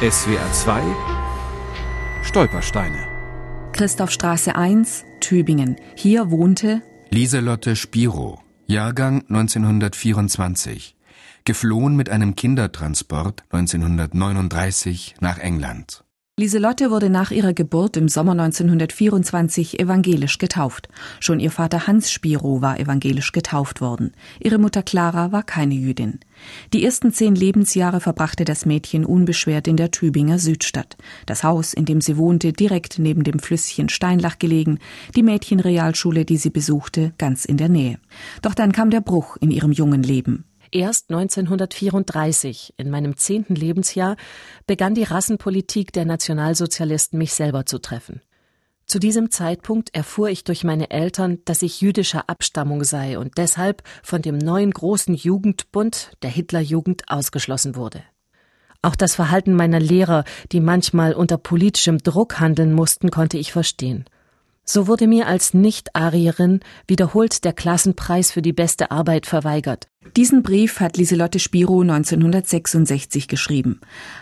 SWR 2 Stolpersteine. Christophstraße 1, Tübingen. Hier wohnte Lieselotte Spiro, Jahrgang 1924, geflohen mit einem Kindertransport 1939 nach England. Lieselotte wurde nach ihrer Geburt im Sommer 1924 evangelisch getauft. Schon ihr Vater Hans Spiro war evangelisch getauft worden. Ihre Mutter Clara war keine Jüdin. Die ersten zehn Lebensjahre verbrachte das Mädchen unbeschwert in der Tübinger Südstadt. Das Haus, in dem sie wohnte, direkt neben dem Flüsschen Steinlach gelegen, die Mädchenrealschule, die sie besuchte, ganz in der Nähe. Doch dann kam der Bruch in ihrem jungen Leben. Erst 1934, in meinem zehnten Lebensjahr, begann die Rassenpolitik der Nationalsozialisten mich selber zu treffen. Zu diesem Zeitpunkt erfuhr ich durch meine Eltern, dass ich jüdischer Abstammung sei und deshalb von dem neuen großen Jugendbund der Hitlerjugend ausgeschlossen wurde. Auch das Verhalten meiner Lehrer, die manchmal unter politischem Druck handeln mussten, konnte ich verstehen. So wurde mir als Nicht-Arierin wiederholt der Klassenpreis für die beste Arbeit verweigert. Diesen Brief hat Lieselotte Spiro 1966 geschrieben.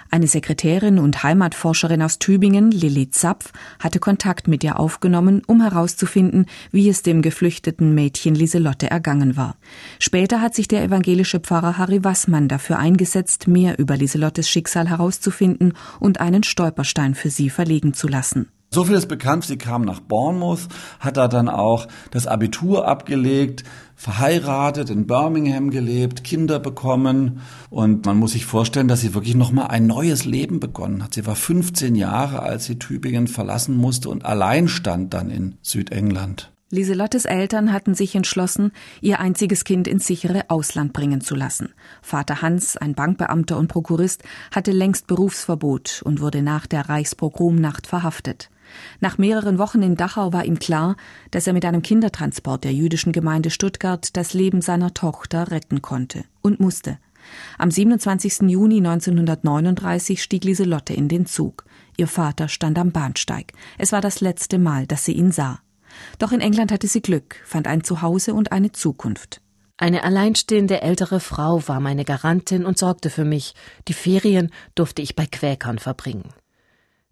Eine Sekretärin und Heimatforscherin aus Tübingen, Lilly Zapf, hatte Kontakt mit ihr aufgenommen, um herauszufinden, wie es dem geflüchteten Mädchen Lieselotte ergangen war. Später hat sich der evangelische Pfarrer Harry Wassmann dafür eingesetzt, mehr über Lieselottes Schicksal herauszufinden und einen Stolperstein für sie verlegen zu lassen. So viel ist bekannt, sie kam nach Bournemouth, hat da dann auch das Abitur abgelegt, verheiratet, in Birmingham gelebt, Kinder bekommen und man muss sich vorstellen, dass sie wirklich nochmal ein neues Leben begonnen hat. Sie war 15 Jahre, als sie Tübingen verlassen musste und allein stand dann in Südengland. Lieselottes Eltern hatten sich entschlossen, ihr einziges Kind ins sichere Ausland bringen zu lassen. Vater Hans, ein Bankbeamter und Prokurist, hatte längst Berufsverbot und wurde nach der Reichspogromnacht verhaftet. Nach mehreren Wochen in Dachau war ihm klar, dass er mit einem Kindertransport der jüdischen Gemeinde Stuttgart das Leben seiner Tochter retten konnte und musste. Am 27. Juni 1939 stieg Lieselotte in den Zug. Ihr Vater stand am Bahnsteig. Es war das letzte Mal, dass sie ihn sah. Doch in England hatte sie Glück, fand ein Zuhause und eine Zukunft. Eine alleinstehende ältere Frau war meine Garantin und sorgte für mich. Die Ferien durfte ich bei Quäkern verbringen.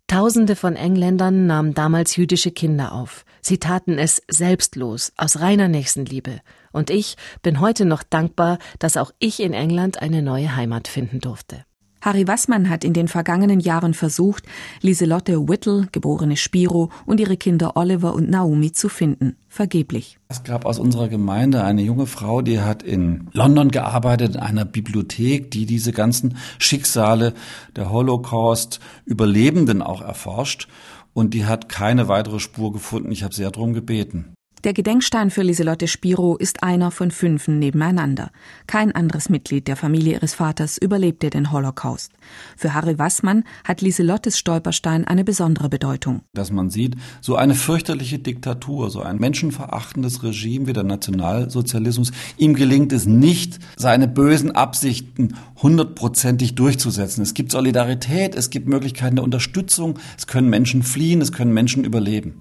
Tausende von Engländern nahmen damals jüdische Kinder auf. Sie taten es selbstlos, aus reiner Nächstenliebe. Und ich bin heute noch dankbar, dass auch ich in England eine neue Heimat finden durfte. Harry Wassmann hat in den vergangenen Jahren versucht, Lieselotte Whittle, geborene Spiro, und ihre Kinder Oliver und Naomi zu finden. Vergeblich. Es gab aus unserer Gemeinde eine junge Frau, die hat in London gearbeitet, in einer Bibliothek, die diese ganzen Schicksale der Holocaust-Überlebenden auch erforscht. Und die hat keine weitere Spur gefunden. Ich habe sehr darum gebeten. Der Gedenkstein für Lieselotte Spiro ist einer von fünfen nebeneinander. Kein anderes Mitglied der Familie ihres Vaters überlebte den Holocaust. Für Harry Wassmann hat Lieselottes Stolperstein eine besondere Bedeutung. Dass man sieht, so eine fürchterliche Diktatur, so ein menschenverachtendes Regime wie der Nationalsozialismus, ihm gelingt es nicht, seine bösen Absichten hundertprozentig durchzusetzen. Es gibt Solidarität, es gibt Möglichkeiten der Unterstützung, es können Menschen fliehen, es können Menschen überleben.